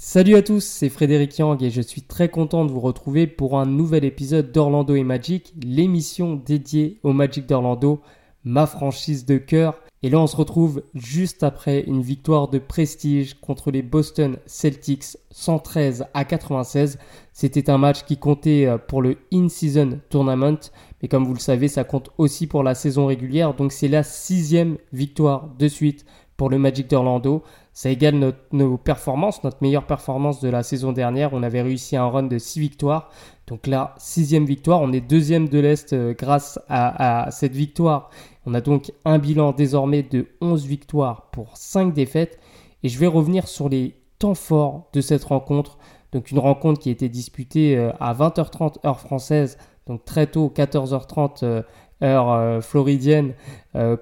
Salut à tous, c'est Frédéric Yang et je suis très content de vous retrouver pour un nouvel épisode d'Orlando et Magic, l'émission dédiée au Magic d'Orlando, ma franchise de cœur. Et là on se retrouve juste après une victoire de prestige contre les Boston Celtics 113 à 96. C'était un match qui comptait euh, pour le In-Season Tournament, mais comme vous le savez ça compte aussi pour la saison régulière, donc c'est la sixième victoire de suite pour le Magic d'Orlando. Ça égale nos performances, notre meilleure performance de la saison dernière. On avait réussi un run de 6 victoires. Donc là, sixième victoire. On est deuxième de l'Est euh, grâce à, cette victoire. On a donc un bilan désormais de 11 victoires pour 5 défaites. Et je vais revenir sur les temps forts de cette rencontre. Donc une rencontre qui a été disputée euh, à 20h30 heure française, donc très tôt, 14h30 euh, heure floridienne,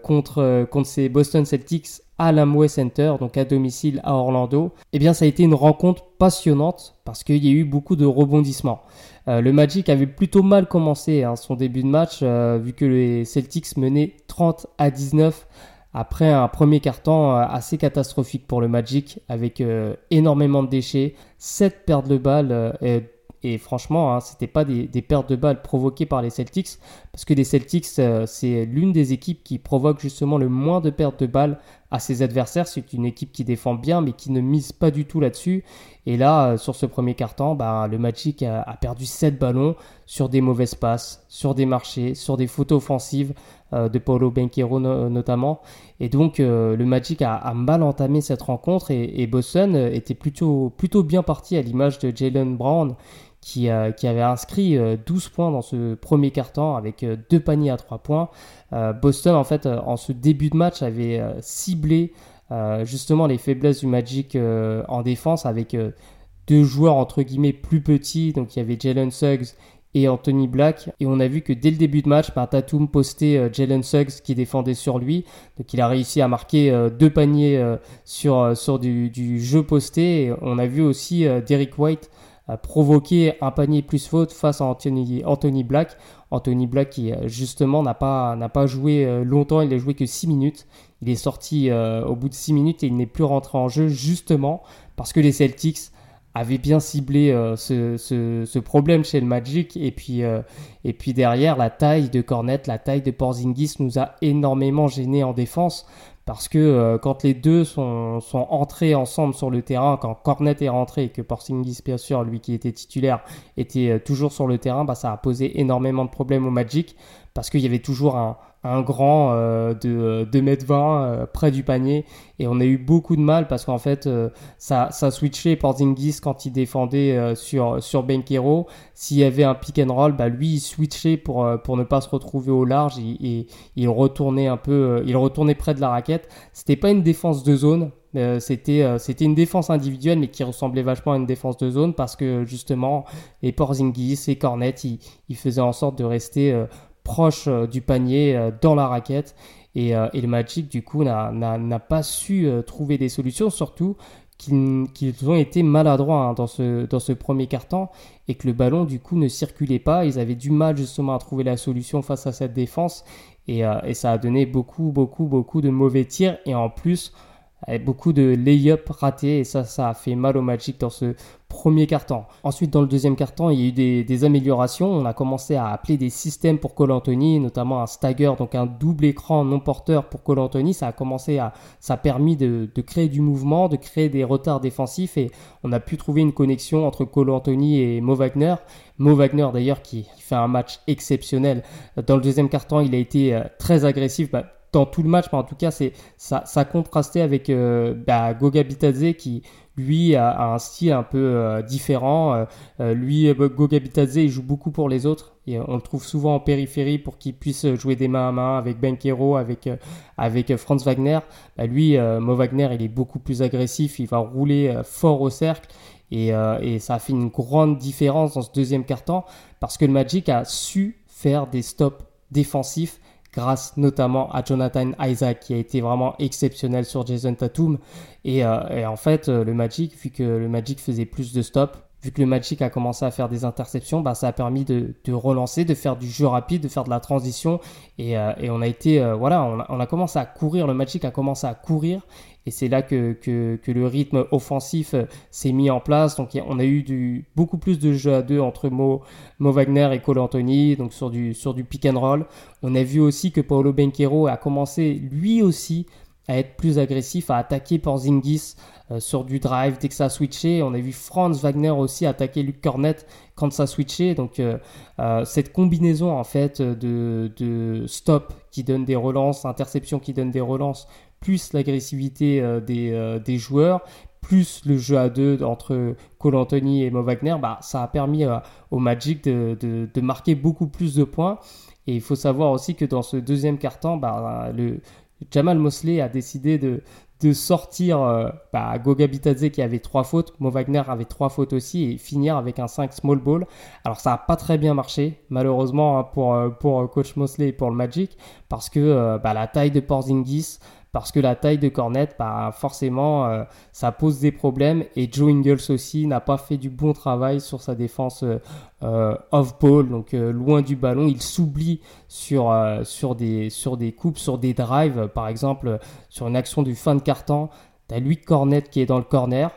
contre, contre ces Boston Celtics à l'Amway Center, donc à domicile à Orlando, eh bien ça a été une rencontre passionnante parce qu'il y a eu beaucoup de rebondissements. Euh, le Magic avait plutôt mal commencé hein, son début de match euh, vu que les Celtics menaient 30 à 19 après un premier carton euh, assez catastrophique pour le Magic avec énormément de déchets, 7 pertes de balles et franchement, hein, ce n'était pas des, pertes de balles provoquées par les Celtics, parce que les Celtics, euh, c'est l'une des équipes qui provoque justement le moins de pertes de balles à ses adversaires. C'est une équipe qui défend bien, mais qui ne mise pas du tout là-dessus. Et là, euh, sur ce premier carton, bah, le Magic a, perdu 7 ballons sur des mauvaises passes, sur des marchés, sur des fautes offensives euh, de Paulo Benquero notamment. Et donc, le Magic a, mal entamé cette rencontre et, et Boston était plutôt bien parti à l'image de Jalen Brown euh, qui, avait inscrit 12 euh, points dans ce premier quart-temps avec euh, deux paniers à 3 points. Boston, en fait, en ce début de match, avait ciblé justement les faiblesses du Magic en défense avec deux joueurs entre guillemets plus petits. Donc il y avait Jalen Suggs et Anthony Black. Et on a vu que dès le début de match, bah, Tatum postait Jalen Suggs qui défendait sur lui. Donc il a réussi à marquer deux paniers sur, sur du, du, jeu posté. on a vu aussi Derek White a provoqué un panier plus faute face à Anthony, Black. Anthony Black qui euh, justement n'a pas, n'a pas joué euh, longtemps, il n'a joué que 6 minutes. Il est sorti euh, au bout de 6 minutes et il n'est plus rentré en jeu justement parce que les Celtics avaient bien ciblé ce, ce, problème chez le Magic et puis, et puis derrière la taille de Cornet, la taille de Porzingis nous a énormément gêné en défense parce que euh, quand les deux sont, sont, entrés ensemble sur le terrain, quand Cornet est rentré et que Porzingis, bien sûr, lui qui était titulaire, était euh, toujours sur le terrain, bah, ça a posé énormément de problèmes au Magic parce qu'il y avait toujours un, un grand euh, de 2m20 euh, près du panier. Et on a eu beaucoup de mal parce qu'en fait euh, ça, ça switchait Porzingis quand il défendait sur, sur Benkero s'il y avait un pick and roll bah lui il switchait pour, pour ne pas se retrouver au large. Et, il retournait un peu il retournait près de la raquette. C'était pas une défense de zone c'était c'était une défense individuelle mais qui ressemblait vachement à une défense de zone parce que justement les Porzingis et Cornet ils, ils faisaient en sorte de rester proche euh, du panier, euh, dans la raquette. Et, euh, et le Magic, du coup, n'a pas su trouver des solutions, surtout qu'ils ont été maladroits hein, dans, ce, dans ce premier carton et que le ballon du coup ne circulait pas. Ils avaient du mal justement à trouver la solution face à cette défense et, et ça a donné beaucoup beaucoup beaucoup de mauvais tirs et en plus beaucoup de lay-up ratés et ça, ça a fait mal au Magic dans ce premier carton. Ensuite, dans le deuxième carton, il y a eu des, améliorations. On a commencé à appeler des systèmes pour Cole Anthony, notamment un stagger, donc un double écran non porteur pour Cole Anthony. Ça a commencé à, ça a permis de, créer du mouvement, de créer des retards défensifs et on a pu trouver une connexion entre Cole Anthony et Mo Wagner. Mo Wagner d'ailleurs qui fait un match exceptionnel. Dans le deuxième carton, il a été euh, très agressif. Bah, dans tout le match, mais en tout cas, ça, ça contrastait avec euh, bah, Goga Bitadze qui lui a, un style un peu euh, différent. Euh, lui, Goga Bitadze, il joue beaucoup pour les autres. Et on le trouve souvent en périphérie pour qu'il puisse jouer des mains à main avec Benkero, avec, avec Franz Wagner. Bah, lui, Mo Wagner, il est beaucoup plus agressif, il va rouler fort au cercle. Et, et, ça a fait une grande différence dans ce deuxième quart-temps parce que le Magic a su faire des stops défensifs grâce notamment à Jonathan Isaac qui a été vraiment exceptionnel sur Jason Tatum. Et, euh, en fait, euh, le Magic, vu que le Magic faisait plus de stops, vu que le Magic a commencé à faire des interceptions, bah, ça a permis de, relancer, de faire du jeu rapide, de faire de la transition. Et, euh, on a été, voilà, on a, commenccommencé à courir, le Magic a commencé à courir. Et c'est là que, que, le rythme offensif euh, s'est mis en place. Donc on a eu beaucoup plus de jeux à deux entre Mo, Mo Wagner et Cole Anthony, donc sur du, sur du pick and roll. On a vu aussi que Paolo Benquero a commencé lui aussi à être plus agressif, à attaquer Porzingis euh, sur du drive dès que ça a switché. On a vu Franz Wagner aussi attaquer Luc Cornette quand ça a switché. Donc euh, euh, cette combinaison en fait de, de, stop qui donne des relances, interception qui donne des relances, plus l'agressivité des, des, joueurs, plus le jeu à deux entre Cole Anthony et Mo Wagner, bah, ça a permis au Magic de, de, marquer beaucoup plus de points. Et il faut savoir aussi que dans ce deuxième quart-temps, bah, le, Jamal Mosley a décidé de, de sortir euh, bah, Goga Bitadze qui avait trois fautes, Mo Wagner avait trois fautes aussi et finir avec un 5 small ball. Alors ça n'a pas très bien marché malheureusement hein, pour, euh, pour euh, coach Mosley et pour le Magic parce que bah, la taille de Porzingis, parce que la taille de Cornet, bah, forcément, euh, ça pose des problèmes. Et Joe Ingles aussi n'a pas fait du bon travail sur sa défense euh, euh, off-ball, donc loin du ballon. Il s'oublie sur, sur, des, sur des coupes, sur des drives. Par exemple, sur une action du fin de carton, tu as Luke Cornet qui est dans le corner.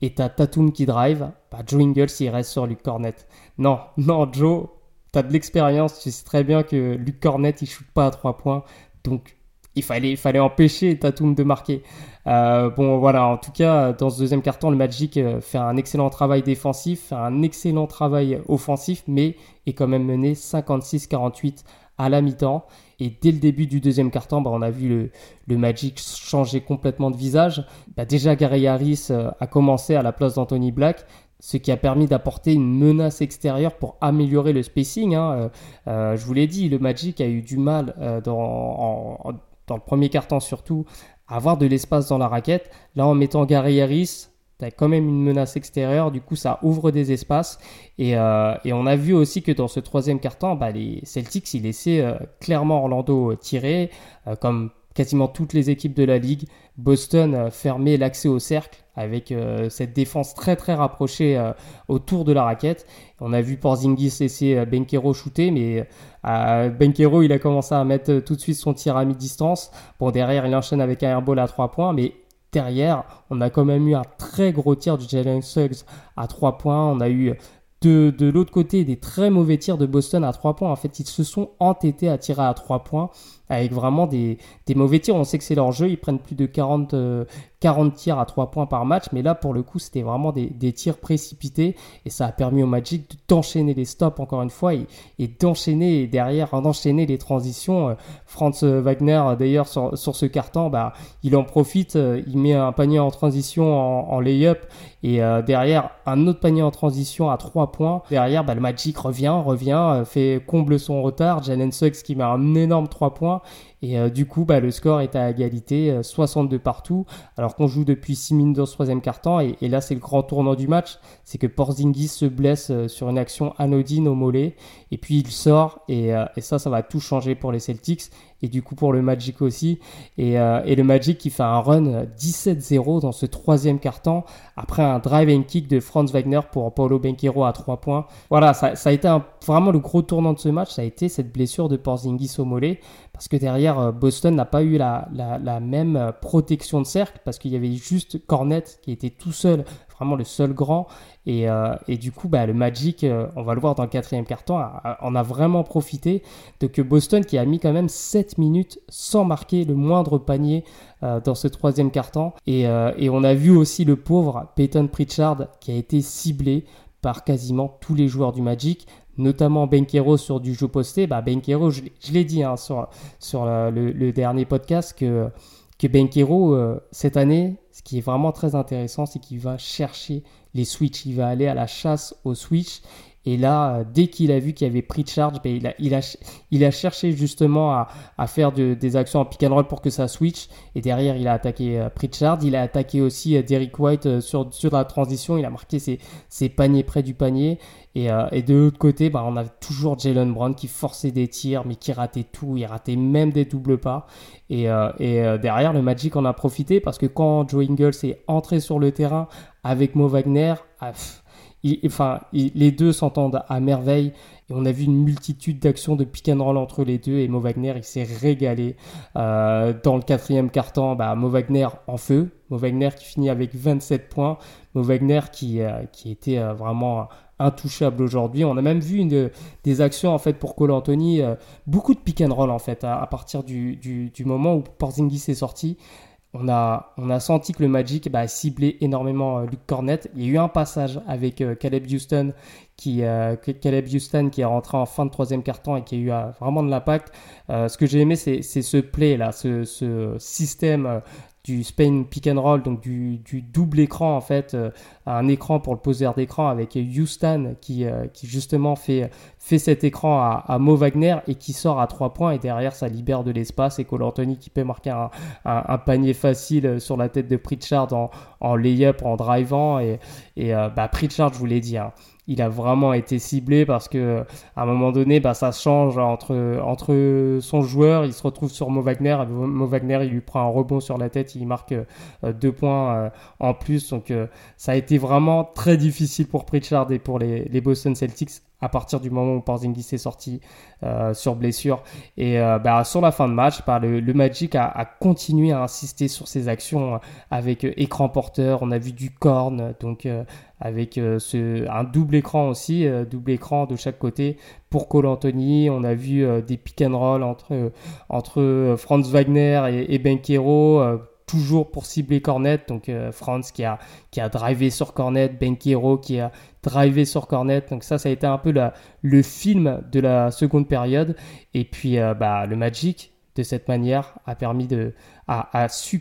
Et tu as Tatum qui drive. Bah, Joe Ingles, il reste sur Luke Cornet. Non, non, Joe, tu as de l'expérience. Tu sais très bien que Luke Cornet, il shoot pas à trois points. Donc, il fallait, il fallait empêcher Tatum de marquer. Euh, bon, voilà, en tout cas, dans ce deuxième carton, le Magic euh, fait un excellent travail défensif, un excellent travail offensif, mais est quand même mené 56-48 à la mi-temps. Et dès le début du deuxième carton, bah, on a vu le, le, Magic changer complètement de visage. Bah, déjà, Gary Harris euh, a commencé à la place d'Anthony Black, ce qui a permis d'apporter une menace extérieure pour améliorer le spacing. Hein. je vous l'ai dit, le Magic a eu du mal dans, en, dans le premier carton surtout, avoir de l'espace dans la raquette. Là, en mettant Gary Harris, quand même une menace extérieure, du coup ça ouvre des espaces. Et, euh, on a vu aussi que dans ce troisième carton, bah, les Celtics, ils laissaient euh, clairement Orlando tirer, euh, comme quasiment toutes les équipes de la ligue. Boston fermait l'accès au cercle avec cette défense très très rapprochée autour de la raquette. On a vu Porzingis laisser Benkero shooter, mais euh, Benkero, il a commencé à mettre tout de suite son tir à mi-distance. Bon, derrière, il enchaîne avec un airball à 3 points, mais derrière, on a quand même eu un très gros tir de Jalen Suggs à 3 points. On a eu de, de l'autre côté des très mauvais tirs de Boston à 3 points. En fait, ils se sont entêtés à tirer à 3 points avec vraiment des, des mauvais tirs. On sait que c'est leur jeu, ils prennent plus de 40, 40 tirs à 3 points par match, mais là pour le coup c'était vraiment des, des, tirs précipités et ça a permis au Magic d'enchaîner les stops encore une fois et, et d'enchaîner derrière, d'enchaîner les transitions. Euh, Franz Wagner d'ailleurs sur, sur, ce carton, bah, il en profite, euh, il met un panier en transition en, en lay-up et euh, derrière un autre panier en transition à 3 points. Derrière bah, le Magic revient, revient, fait comble son retard. Jalen Suggs qui met un énorme 3 points et euh, du coup, bah, le score est à égalité, 62 euh, partout, alors qu'on joue depuis 6 minutes dans ce troisième quart-temps. Et, là, c'est le grand tournant du match, c'est que Porzingis se blesse euh, sur une action anodine au mollet, et puis il sort, et, ça, ça va tout changer pour les Celtics et du coup pour le Magic aussi. Et, le Magic qui fait un run 17-0 dans ce troisième quart-temps après un drive and kick de Franz Wagner pour Paulo Benquero à 3 points. Voilà, ça a été vraiment le gros tournant de ce match, ça a été cette blessure de Porzingis au mollet parce que derrière euh, Boston n'a pas eu la, même euh, protection de cercle parce qu'il y avait juste Cornet qui était tout seul vraiment le seul grand. Et, euh, du coup, bah, le Magic, on va le voir dans le quatrième carton, on a vraiment profité de que Boston, qui a mis quand même 7 minutes sans marquer le moindre panier dans ce troisième carton. Et, et on a vu aussi le pauvre Peyton Pritchard qui a été ciblé par quasiment tous les joueurs du Magic notamment Benkero sur du jeu posté. Bah, Benkero, je, l'ai dit hein, sur, sur le, dernier podcast, que, que Benkero, cette année, ce qui est vraiment très intéressant, c'est qu'il va chercher les switches. Il va aller à la chasse aux switches. Et là, euh, dès qu'il a vu qu'il y avait pris charge, ben, il, a, cherché justement à, faire de, des actions en pick and roll pour que ça switch. Et derrière, il a attaqué euh. Il a attaqué aussi euh, Derrick White sur, sur la transition. Il a marqué ses, paniers près du panier. Et, et de l'autre côté, ben, on avait toujours Jalen Brown qui forçait des tirs, mais qui ratait tout. Il ratait même des doubles pas. Et, et derrière, le Magic en a profité parce que quand Joe Ingles est entré sur le terrain avec Mo Wagner, ah, enfin, les deux s'entendent à merveille. Et on a vu une multitude d'actions de pick and roll entre les deux. Et Mo Wagner, il s'est régalé. Euh, dans le quatrième quart-temps, bah, Mo Wagner en feu. Mo Wagner qui finit avec 27 points. Mo Wagner qui, euh, qui était euh, vraiment intouchable aujourd'hui. On a même vu des actions en fait pour Cole Anthony, beaucoup de pick and roll en fait à, partir du, du, du, moment où Porzingis est sorti on a, senti que le Magic bah, ciblait énormément euh, Luke Cornett. Il y a eu un passage avec euh, Caleb Houston qui, euh, Caleb Houston qui est rentré en fin de troisième quart-temps et qui a eu vraiment de l'impact. ce que j'ai aimé, c'est ce play là, ce, ce système du Spain pick and roll, donc du, double écran en fait, euh, un écran pour le poseur d'écran avec Houston qui, euh, justement fait, cet écran à, Mo Wagner et qui sort à 3 points et derrière ça libère de l'espace et Cole Anthony qui peut marquer un, panier facile sur la tête de Pritchard en, en lay-up, en drivant et, et euh, bah, Pritchard je vous l'ai dit, hein, il a vraiment été ciblé parce que à un moment donné, bah, ça change entre, entre son joueur, il se retrouve sur Mo Wagner, Mo Wagner il lui prend un rebond sur la tête, il marque euh, deux points euh, en plus, donc euh, ça a été vraiment très difficile pour Pritchard et pour les, les Boston Celtics à partir du moment où Porzingis est sorti euh, sur blessure. Et euh, bah, sur la fin de match, bah, le, Magic a, continué à insister sur ses actions euh, avec écran porteur. On a vu du corn, donc avec ce, un double écran aussi, double écran de chaque côté pour Cole Anthony. On a vu des pick and roll entre, entre Franz Wagner et, et Benquero toujours pour cibler Cornet. Donc euh, Franz qui a, drivé sur Cornet, Benquero qui a drivé sur Cornet. Donc ça, ça a été un peu le film de la seconde période. Et puis euh, bah, le Magic, de cette manière, a permis de,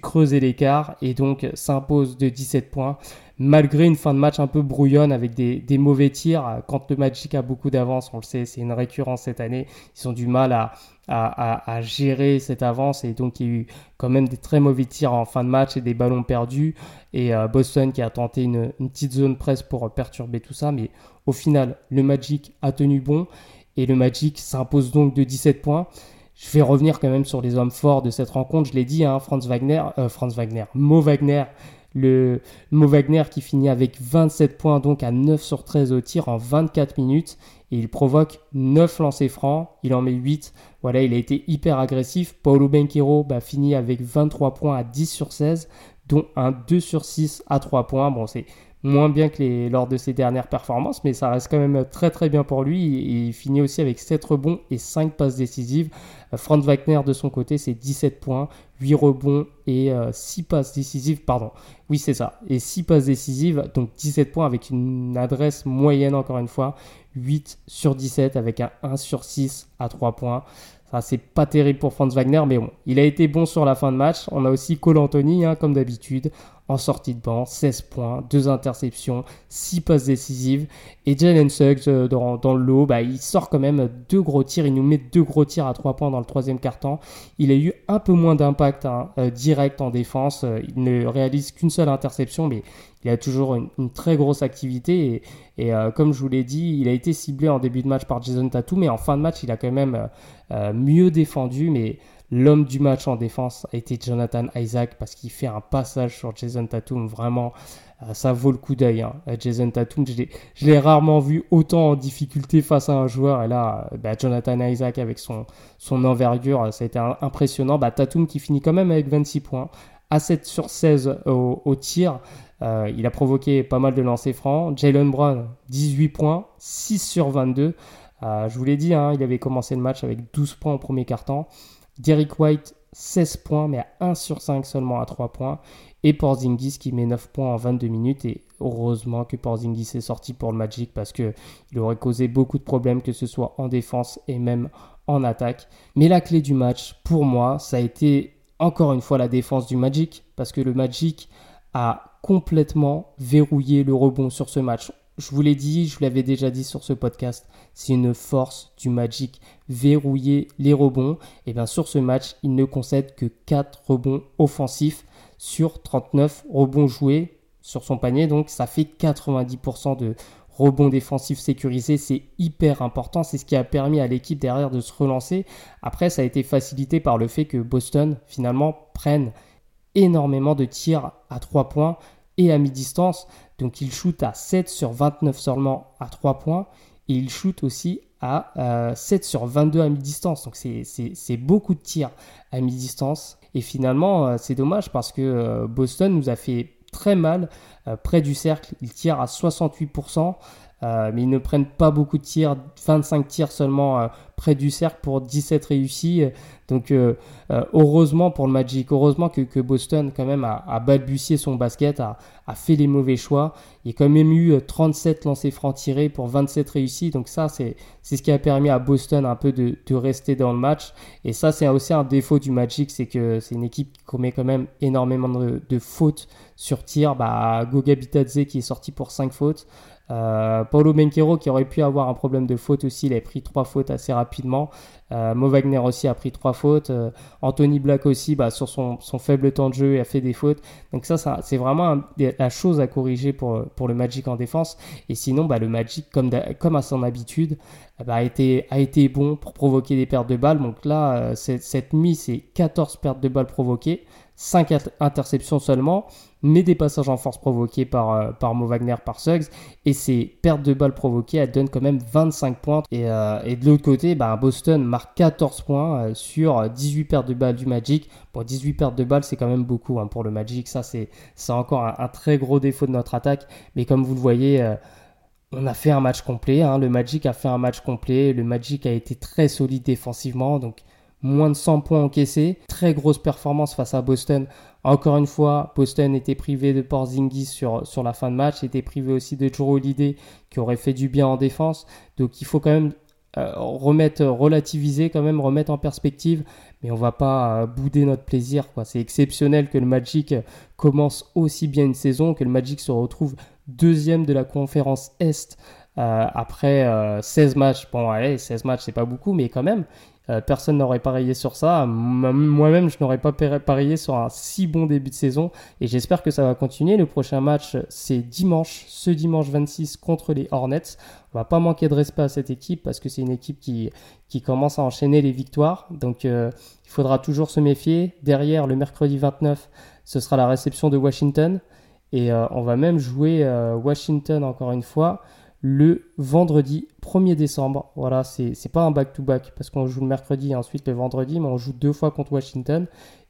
creuser l'écart et donc s'impose de 17 points malgré une fin de match un peu brouillonne avec des, des mauvais tirs. Quand le Magic a beaucoup d'avance, on le sait, c'est une récurrence cette année. Ils ont du mal à, à, à, gérer cette avance et donc il y a eu quand même des très mauvais tirs en fin de match et des ballons perdus et euh, Boston qui a tenté une, une, petite zone presse pour perturber tout ça mais au final le Magic a tenu bon et le Magic s'impose donc de 17 points je vais revenir quand même sur les hommes forts de cette rencontre je l'ai dit hein, Franz Wagner euh, Franz Wagner Mo Wagner le Mo Wagner qui finit avec 27 points donc à 9 sur 13 au tir en 24 minutes et il provoque 9 lancers francs, il en met 8. Voilà, il a été hyper agressif. Paulo Benquero bah, finit avec 23 points à 10 sur 16, dont un 2 sur 6 à 3 points. Bon, c'est moins bien que lors de ses dernières performances, mais ça reste quand même très très bien pour lui. il finit aussi avec 7 rebonds et 5 passes décisives. Euh, Franz Wagner de son côté, c'est 17 points, 8 rebonds et 6 euh, passes décisives. Pardon, oui c'est ça. Et 6 passes décisives, donc 17 points avec une adresse moyenne encore une fois. 8 sur 17 avec un 1 sur 6 à 3 points. Ça, c'est pas terrible pour Franz Wagner, mais bon, il a été bon sur la fin de match. On a aussi Cole Anthony, hein, comme d'habitude, en sortie de banc, 16 points, 2 interceptions, 6 passes décisives. Et Jalen Suggs, euh, dans, le lot, bah, il sort quand même deux gros tirs. Il nous met deux gros tirs à 3 points dans le troisième quart-temps. Il a eu un peu moins d'impact hein, euh, direct en défense. Euh, il ne réalise qu'une seule interception, mais il a toujours une, très grosse activité. Et, comme je vous l'ai dit, il a été ciblé en début de match par Jason Tatum, mais en fin de match, il a quand même mieux défendu. Mais L'homme du match en défense a été Jonathan Isaac parce qu'il fait un passage sur Jason Tatum. Vraiment, euh, ça vaut le coup d'œil. Hein. Euh, Jason Tatum, je l'ai rarement vu autant en difficulté face à un joueur. Et là, euh, bah, Jonathan Isaac avec son, envergure, ça a été impressionnant. Bah, Tatum qui finit quand même avec 26 points, à 7 sur 16 au, tir. il a provoqué pas mal de lancers francs. Jalen Brown, 18 points, 6 sur 22. je vous l'ai dit, hein, il avait commencé le match avec 12 points au premier quart-temps. Derek White, 16 points, mais à 1 sur 5 seulement à 3 points. Et Porzingis qui met 9 points en 22 minutes. Et heureusement que Porzingis est sorti pour le Magic parce qu'il aurait causé beaucoup de problèmes, que ce soit en défense et même en attaque. Mais la clé du match, pour moi, ça a été encore une fois la défense du Magic. Parce que le Magic a complètement verrouillé le rebond sur ce match je vous l'ai dit, je vous l'avais déjà dit sur ce podcast, c'est une force du Magic. Verrouiller les rebonds. Et bien sur ce match, il ne concède que 4 rebonds offensifs sur 39 rebonds joués sur son panier. Donc ça fait 90% de rebonds défensifs sécurisés. C'est hyper important. C'est ce qui a permis à l'équipe derrière de se relancer. Après, ça a été facilité par le fait que Boston finalement prenne énormément de tirs à 3 points et à mi-distance. Donc il shoot à 7 sur 29 seulement à 3 points. Et il shoot aussi à 7 sur 22 à mi-distance. Donc c'est beaucoup de tirs à mi-distance. Et finalement, c'est dommage parce que Boston nous a fait très mal près du cercle. Il tire à 68%. Euh, mais ils ne prennent pas beaucoup de tirs, 25 tirs seulement euh, près du cercle pour 17 réussis. Donc euh, heureusement pour le Magic, heureusement que, Boston quand même a, balbutié son basket, a, fait les mauvais choix. Il y a quand même eu 37 lancers francs tirés pour 27 réussis. Donc ça, c'est ce qui a permis à Boston un peu de, rester dans le match. Et ça, c'est aussi un défaut du Magic, c'est que c'est une équipe qui commet quand même énormément de, fautes sur tir. Bah, Goga Bitadze qui est sorti pour 5 fautes. Euh, Paulo Benquero qui aurait pu avoir un problème de faute aussi, il a pris trois fautes assez rapidement. Euh, aussi a pris trois fautes. Euh, Anthony Black aussi, bah, sur son, faible temps de jeu, a fait des fautes. Donc ça, c'est vraiment la chose à corriger pour, pour le Magic en défense. Et sinon, bah, le Magic, comme, comme à son habitude, bah, a, été, a été bon pour provoquer des pertes de balles. Donc là, cette, cette mise, c'est 14 pertes de balles provoquées. 5 interceptions seulement, mais des passages en force provoqués par, euh, par Mo par Suggs, et ces pertes de balles provoquées, elles donnent quand même 25 points. Et, euh, et de l'autre côté, bah, Boston marque 14 points euh, sur 18 pertes de balles du Magic. Bon, 18 pertes de balles, c'est quand même beaucoup hein, pour le Magic, ça c'est encore un, très gros défaut de notre attaque, mais comme vous le voyez... on a fait un match complet, hein. le Magic a fait un match complet, le Magic a été très solide défensivement, donc moins de 100 points encaissés. Très grosse performance face à Boston. Encore une fois, Boston était privé de Porzingis sur, sur la fin de match, était privé aussi de Joe Holiday qui aurait fait du bien en défense. Donc il faut quand même euh, remettre, relativiser quand même, remettre en perspective. Mais on va pas euh, bouder notre plaisir. C'est exceptionnel que le Magic commence aussi bien une saison, que le Magic se retrouve deuxième de la conférence Est euh, après 16 matchs. Bon, allez, 16 matchs, c'est pas beaucoup, mais quand même, euh, personne n'aurait parié sur ça. Moi-même, je n'aurais pas parié sur un si bon début de saison. Et j'espère que ça va continuer. Le prochain match, c'est dimanche, ce dimanche 26 contre les Hornets. On va pas manquer de respect à cette équipe parce que c'est une équipe qui, qui commence à enchaîner les victoires. Donc euh, il faudra toujours se méfier. Derrière, le mercredi 29, ce sera la réception de Washington. Et euh, on va même jouer Washington encore une fois le vendredi 1er décembre. Voilà, c'est pas un back-to-back parce qu'on joue le mercredi et ensuite le vendredi, mais on joue deux fois contre Washington.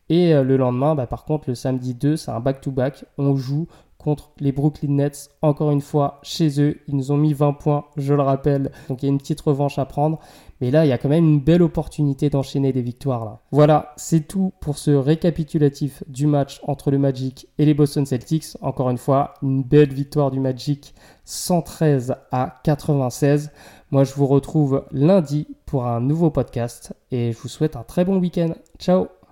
Et euh, le lendemain, bah, par contre, le samedi 2, c'est un back-to-back. On joue contre les Brooklyn Nets, encore une fois, chez eux. Ils nous ont mis 20 points, je le rappelle. Donc il y a une petite revanche à prendre. Mais là, il y a quand même une belle opportunité d'enchaîner des victoires. Là. Voilà, c'est tout pour ce récapitulatif du match entre le Magic et les Boston Celtics. Encore une fois, une belle victoire du Magic, 113 à 96. Moi, je vous retrouve lundi pour un nouveau podcast et je vous souhaite un très bon week-end. Ciao